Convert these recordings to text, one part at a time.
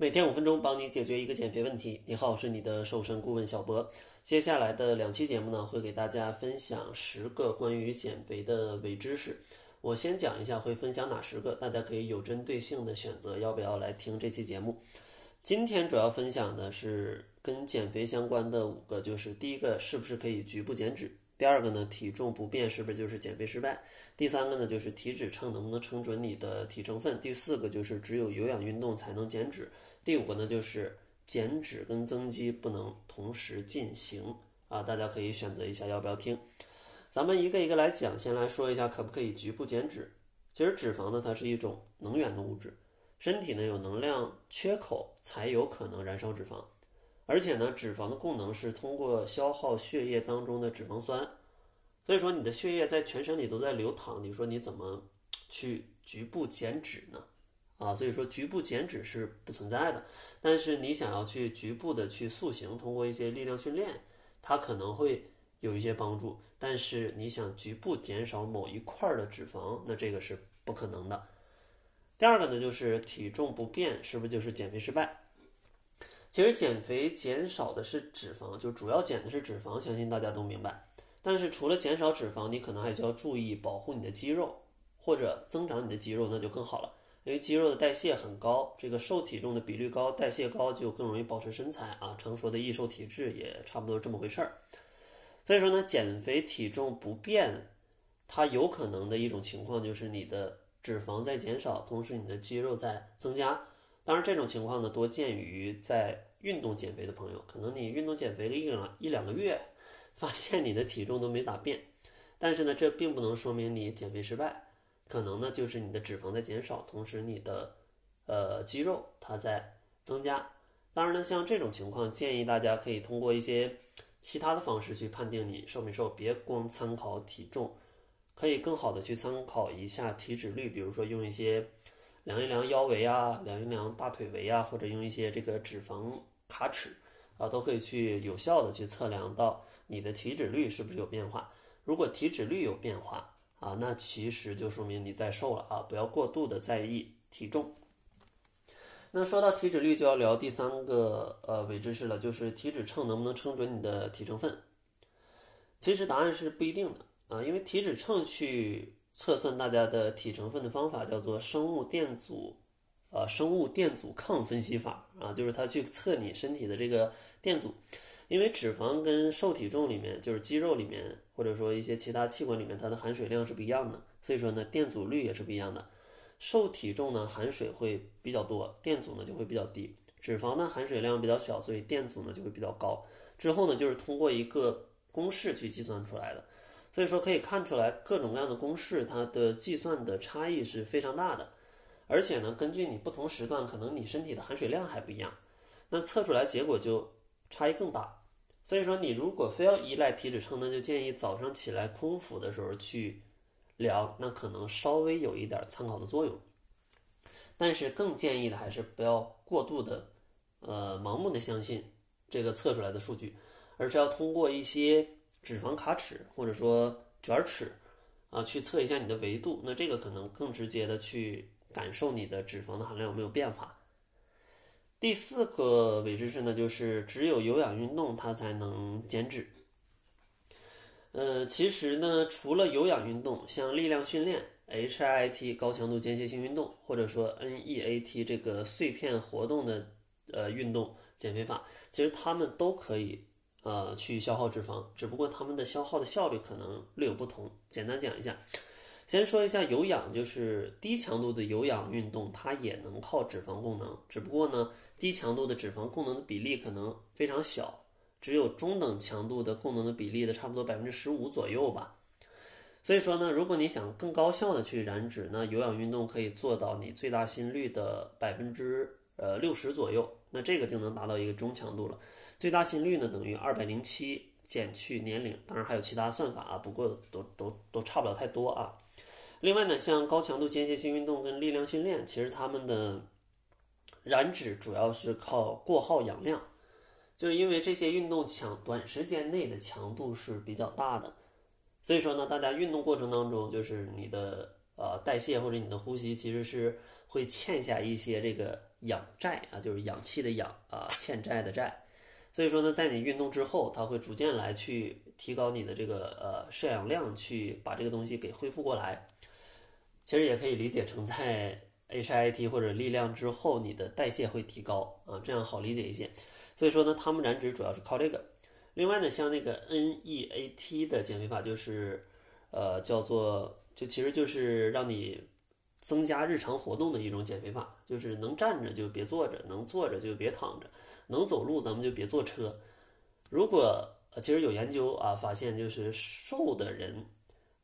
每天五分钟，帮你解决一个减肥问题。你好，我是你的瘦身顾问小博。接下来的两期节目呢，会给大家分享十个关于减肥的伪知识。我先讲一下会分享哪十个，大家可以有针对性的选择要不要来听这期节目。今天主要分享的是跟减肥相关的五个，就是第一个是不是可以局部减脂？第二个呢，体重不变是不是就是减肥失败？第三个呢，就是体脂秤能不能称准你的体成分？第四个就是只有有氧运动才能减脂。第五个呢，就是减脂跟增肌不能同时进行啊，大家可以选择一下要不要听。咱们一个一个来讲，先来说一下可不可以局部减脂。其实脂肪呢，它是一种能源的物质，身体呢有能量缺口才有可能燃烧脂肪。而且呢，脂肪的功能是通过消耗血液当中的脂肪酸，所以说你的血液在全身里都在流淌，你说你怎么去局部减脂呢？啊，所以说局部减脂是不存在的。但是你想要去局部的去塑形，通过一些力量训练，它可能会有一些帮助。但是你想局部减少某一块的脂肪，那这个是不可能的。第二个呢，就是体重不变，是不是就是减肥失败？其实减肥减少的是脂肪，就主要减的是脂肪，相信大家都明白。但是除了减少脂肪，你可能还需要注意保护你的肌肉，或者增长你的肌肉，那就更好了。因为肌肉的代谢很高，这个瘦体重的比率高，代谢高就更容易保持身材啊。常说的易瘦体质也差不多这么回事儿。所以说呢，减肥体重不变，它有可能的一种情况就是你的脂肪在减少，同时你的肌肉在增加。当然，这种情况呢多见于在运动减肥的朋友，可能你运动减肥了一两一两个月，发现你的体重都没咋变，但是呢，这并不能说明你减肥失败，可能呢就是你的脂肪在减少，同时你的呃肌肉它在增加。当然呢，像这种情况，建议大家可以通过一些其他的方式去判定你瘦没瘦，别光参考体重，可以更好的去参考一下体脂率，比如说用一些。量一量腰围啊，量一量大腿围啊，或者用一些这个脂肪卡尺啊，都可以去有效的去测量到你的体脂率是不是有变化。如果体脂率有变化啊，那其实就说明你在瘦了啊，不要过度的在意体重。那说到体脂率，就要聊第三个呃伪知识了，就是体脂秤能不能称准你的体成分？其实答案是不一定的啊，因为体脂秤去。测算大家的体成分的方法叫做生物电阻，呃，生物电阻抗分析法啊，就是它去测你身体的这个电阻。因为脂肪跟瘦体重里面，就是肌肉里面或者说一些其他器官里面，它的含水量是不一样的，所以说呢，电阻率也是不一样的。瘦体重呢，含水会比较多，电阻呢就会比较低；脂肪呢，含水量比较小，所以电阻呢就会比较高。之后呢，就是通过一个公式去计算出来的。所以说可以看出来，各种各样的公式，它的计算的差异是非常大的，而且呢，根据你不同时段，可能你身体的含水量还不一样，那测出来结果就差异更大。所以说，你如果非要依赖体脂秤，那就建议早上起来空腹的时候去量，那可能稍微有一点参考的作用。但是更建议的还是不要过度的，呃，盲目的相信这个测出来的数据，而是要通过一些。脂肪卡尺或者说卷尺，啊，去测一下你的维度，那这个可能更直接的去感受你的脂肪的含量有没有变化。第四个伪知识呢，就是只有有氧运动它才能减脂。呃，其实呢，除了有氧运动，像力量训练、HIIT 高强度间歇性运动，或者说 NEAT 这个碎片活动的呃运动减肥法，其实他们都可以。呃，去消耗脂肪，只不过它们的消耗的效率可能略有不同。简单讲一下，先说一下有氧，就是低强度的有氧运动，它也能靠脂肪供能，只不过呢，低强度的脂肪供能的比例可能非常小，只有中等强度的供能的比例的差不多百分之十五左右吧。所以说呢，如果你想更高效的去燃脂，那有氧运动可以做到你最大心率的百分之呃六十左右，那这个就能达到一个中强度了。最大心率呢等于二百零七减去年龄，当然还有其他算法啊，不过都都都差不了太多啊。另外呢，像高强度间歇性运动跟力量训练，其实他们的燃脂主要是靠过耗氧量，就是因为这些运动强短时间内的强度是比较大的，所以说呢，大家运动过程当中就是你的呃代谢或者你的呼吸其实是会欠下一些这个氧债啊，就是氧气的氧啊，欠债的债。所以说呢，在你运动之后，它会逐渐来去提高你的这个呃摄氧量，去把这个东西给恢复过来。其实也可以理解成在 HIT 或者力量之后，你的代谢会提高啊，这样好理解一些。所以说呢，他们燃脂主要是靠这个。另外呢，像那个 NEAT 的减肥法，就是呃叫做就其实就是让你增加日常活动的一种减肥法，就是能站着就别坐着，能坐着就别躺着。能走路，咱们就别坐车。如果其实有研究啊，发现就是瘦的人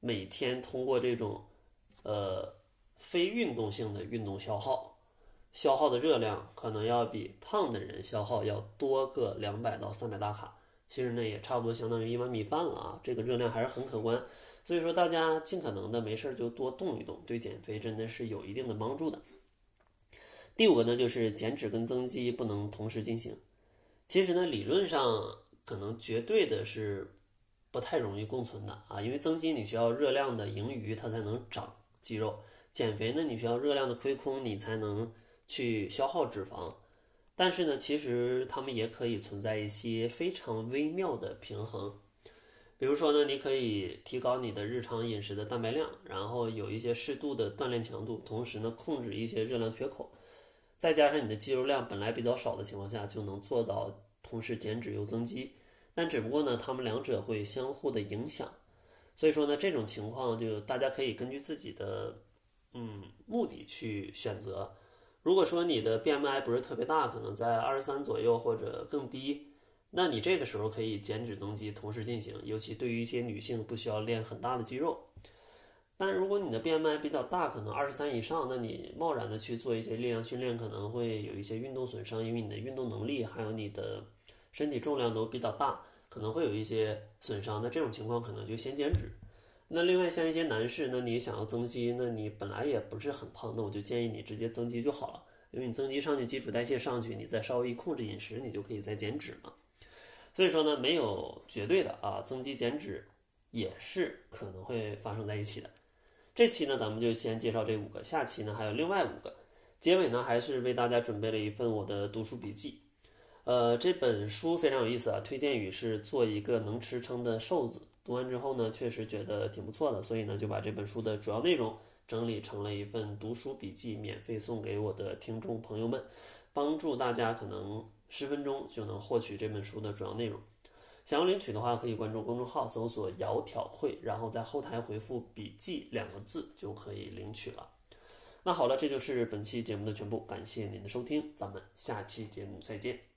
每天通过这种呃非运动性的运动消耗，消耗的热量可能要比胖的人消耗要多个两百到三百大卡。其实呢，也差不多相当于一碗米饭了啊，这个热量还是很可观。所以说，大家尽可能的没事儿就多动一动，对减肥真的是有一定的帮助的。第五个呢，就是减脂跟增肌不能同时进行。其实呢，理论上可能绝对的是不太容易共存的啊，因为增肌你需要热量的盈余，它才能长肌肉；减肥呢，你需要热量的亏空，你才能去消耗脂肪。但是呢，其实它们也可以存在一些非常微妙的平衡。比如说呢，你可以提高你的日常饮食的蛋白量，然后有一些适度的锻炼强度，同时呢，控制一些热量缺口。再加上你的肌肉量本来比较少的情况下，就能做到同时减脂又增肌。但只不过呢，他们两者会相互的影响。所以说呢，这种情况就大家可以根据自己的嗯目的去选择。如果说你的 BMI 不是特别大，可能在二十三左右或者更低，那你这个时候可以减脂增肌同时进行。尤其对于一些女性不需要练很大的肌肉。但如果你的 BMI 比较大，可能二十三以上，那你贸然的去做一些力量训练，可能会有一些运动损伤，因为你的运动能力还有你的身体重量都比较大，可能会有一些损伤。那这种情况可能就先减脂。那另外像一些男士，那你想要增肌，那你本来也不是很胖，那我就建议你直接增肌就好了，因为你增肌上去，基础代谢上去，你再稍微一控制饮食，你就可以再减脂嘛。所以说呢，没有绝对的啊，增肌减脂也是可能会发生在一起的。这期呢，咱们就先介绍这五个，下期呢还有另外五个。结尾呢，还是为大家准备了一份我的读书笔记。呃，这本书非常有意思啊，推荐语是做一个能吃撑的瘦子。读完之后呢，确实觉得挺不错的，所以呢，就把这本书的主要内容整理成了一份读书笔记，免费送给我的听众朋友们，帮助大家可能十分钟就能获取这本书的主要内容。想要领取的话，可以关注公众号，搜索“窈窕会”，然后在后台回复“笔记”两个字就可以领取了。那好了，这就是本期节目的全部，感谢您的收听，咱们下期节目再见。